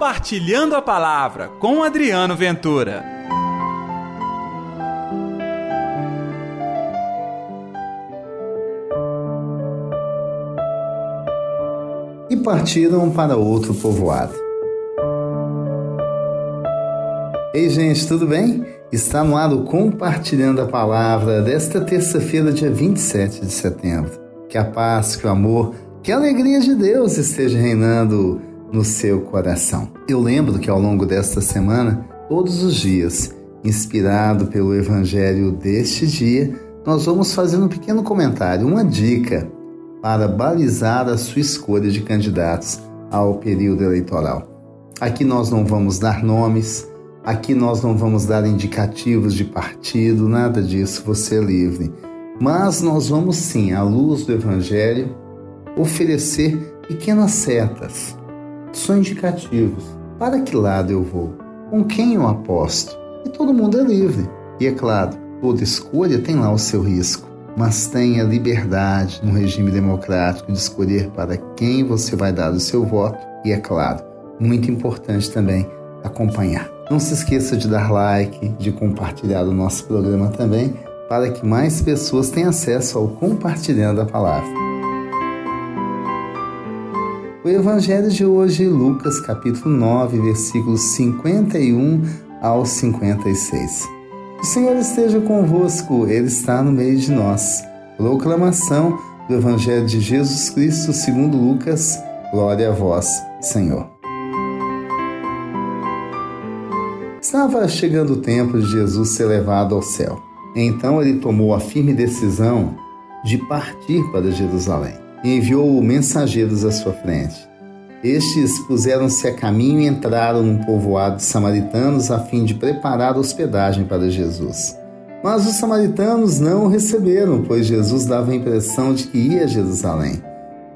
Compartilhando a Palavra com Adriano Ventura. E partiram para outro povoado. Ei, gente, tudo bem? Está no ar o Compartilhando a Palavra desta terça-feira, dia 27 de setembro. Que a paz, que o amor, que a alegria de Deus esteja reinando no seu coração. Eu lembro que ao longo desta semana, todos os dias, inspirado pelo Evangelho deste dia, nós vamos fazendo um pequeno comentário, uma dica para balizar a sua escolha de candidatos ao período eleitoral. Aqui nós não vamos dar nomes, aqui nós não vamos dar indicativos de partido, nada disso, você é livre. Mas nós vamos sim, à luz do Evangelho, oferecer pequenas setas, são indicativos. Para que lado eu vou? Com quem eu aposto? E todo mundo é livre. E é claro, toda escolha tem lá o seu risco, mas tenha liberdade no regime democrático de escolher para quem você vai dar o seu voto. E é claro, muito importante também acompanhar. Não se esqueça de dar like, de compartilhar o nosso programa também, para que mais pessoas tenham acesso ao compartilhando a palavra. O evangelho de hoje, Lucas capítulo 9, versículos 51 ao 56. O Senhor esteja convosco, Ele está no meio de nós. Proclamação do Evangelho de Jesus Cristo segundo Lucas. Glória a vós, Senhor. Estava chegando o tempo de Jesus ser levado ao céu. Então ele tomou a firme decisão de partir para Jerusalém e enviou mensageiros à sua frente. Estes puseram-se a caminho e entraram num povoado de samaritanos a fim de preparar hospedagem para Jesus. Mas os samaritanos não o receberam, pois Jesus dava a impressão de que ia a Jerusalém.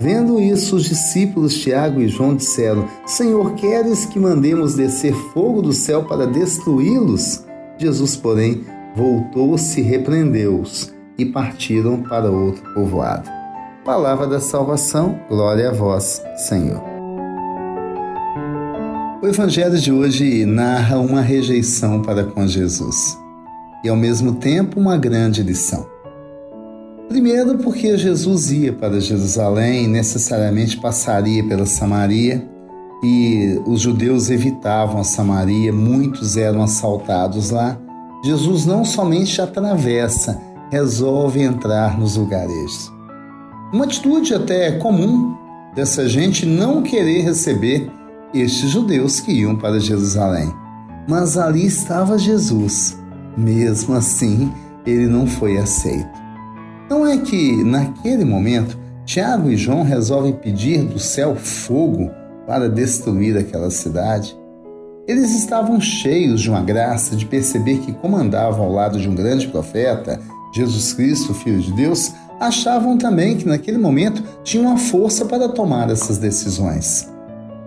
Vendo isso, os discípulos Tiago e João disseram: Senhor, queres que mandemos descer fogo do céu para destruí-los? Jesus, porém, voltou-se repreendeu-os, e partiram para outro povoado. Palavra da salvação, glória a vós, Senhor. O Evangelho de hoje narra uma rejeição para com Jesus e, ao mesmo tempo, uma grande lição. Primeiro, porque Jesus ia para Jerusalém e necessariamente passaria pela Samaria e os judeus evitavam a Samaria, muitos eram assaltados lá. Jesus não somente atravessa, resolve entrar nos lugarejos. Uma atitude até comum dessa gente não querer receber estes judeus que iam para Jerusalém. Mas ali estava Jesus. Mesmo assim, ele não foi aceito. Não é que, naquele momento, Tiago e João resolvem pedir do céu fogo para destruir aquela cidade? Eles estavam cheios de uma graça de perceber que, como andavam ao lado de um grande profeta, Jesus Cristo, Filho de Deus, achavam também que naquele momento tinham a força para tomar essas decisões.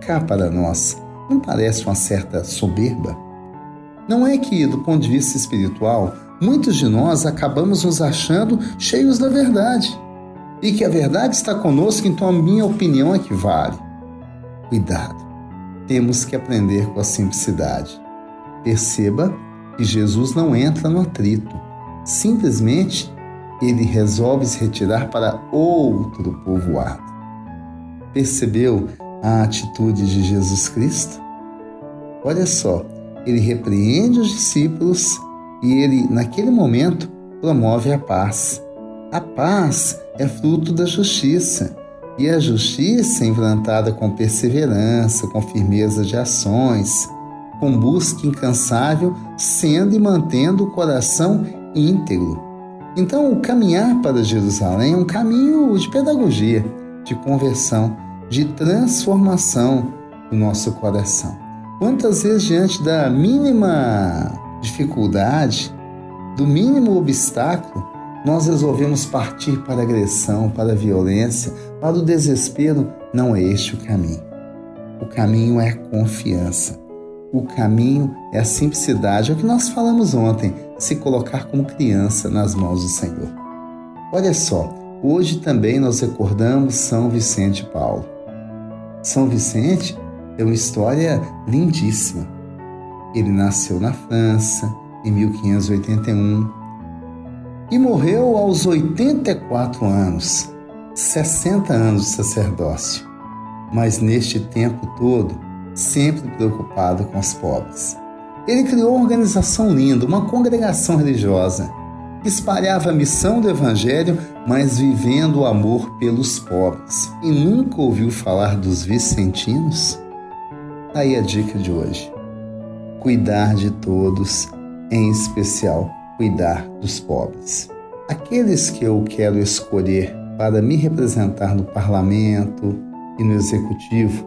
Cá para nós, não parece uma certa soberba? Não é que, do ponto de vista espiritual, muitos de nós acabamos nos achando cheios da verdade e que a verdade está conosco, então a minha opinião é que vale. Cuidado, temos que aprender com a simplicidade. Perceba que Jesus não entra no atrito, simplesmente ele resolve se retirar para outro povoado. Percebeu a atitude de Jesus Cristo? Olha só, ele repreende os discípulos e ele, naquele momento, promove a paz. A paz é fruto da justiça. E a justiça, implantada com perseverança, com firmeza de ações, com busca incansável, sendo e mantendo o coração íntegro, então, o caminhar para Jerusalém é um caminho de pedagogia, de conversão, de transformação do nosso coração. Quantas vezes, diante da mínima dificuldade, do mínimo obstáculo, nós resolvemos partir para a agressão, para a violência, para o desespero? Não é este o caminho. O caminho é a confiança. O caminho é a simplicidade, é o que nós falamos ontem se colocar como criança nas mãos do Senhor. Olha só, hoje também nós recordamos São Vicente Paulo. São Vicente É uma história lindíssima. Ele nasceu na França em 1581 e morreu aos 84 anos, 60 anos de sacerdócio, mas neste tempo todo sempre preocupado com os pobres. Ele criou uma organização linda, uma congregação religiosa, que espalhava a missão do Evangelho, mas vivendo o amor pelos pobres. E nunca ouviu falar dos vicentinos? Aí a dica de hoje: cuidar de todos, em especial cuidar dos pobres. Aqueles que eu quero escolher para me representar no parlamento e no executivo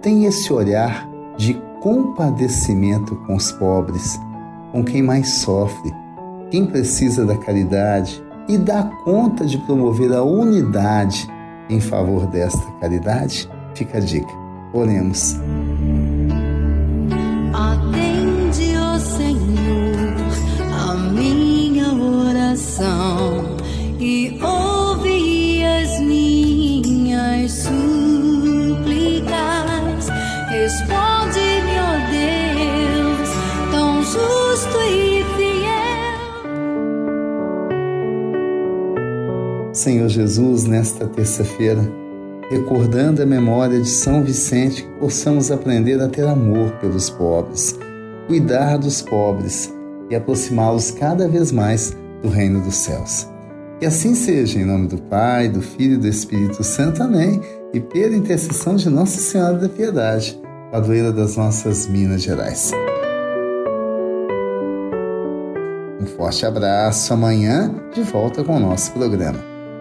têm esse olhar de compadecimento com os pobres, com quem mais sofre, quem precisa da caridade e dá conta de promover a unidade em favor desta caridade? Fica a dica. Oremos. Senhor Jesus, nesta terça-feira, recordando a memória de São Vicente, que possamos aprender a ter amor pelos pobres, cuidar dos pobres e aproximá-los cada vez mais do reino dos céus. Que assim seja, em nome do Pai, do Filho e do Espírito Santo. Amém. E pela intercessão de Nossa Senhora da Piedade, padroeira das nossas Minas Gerais. Um forte abraço. Amanhã, de volta com o nosso programa.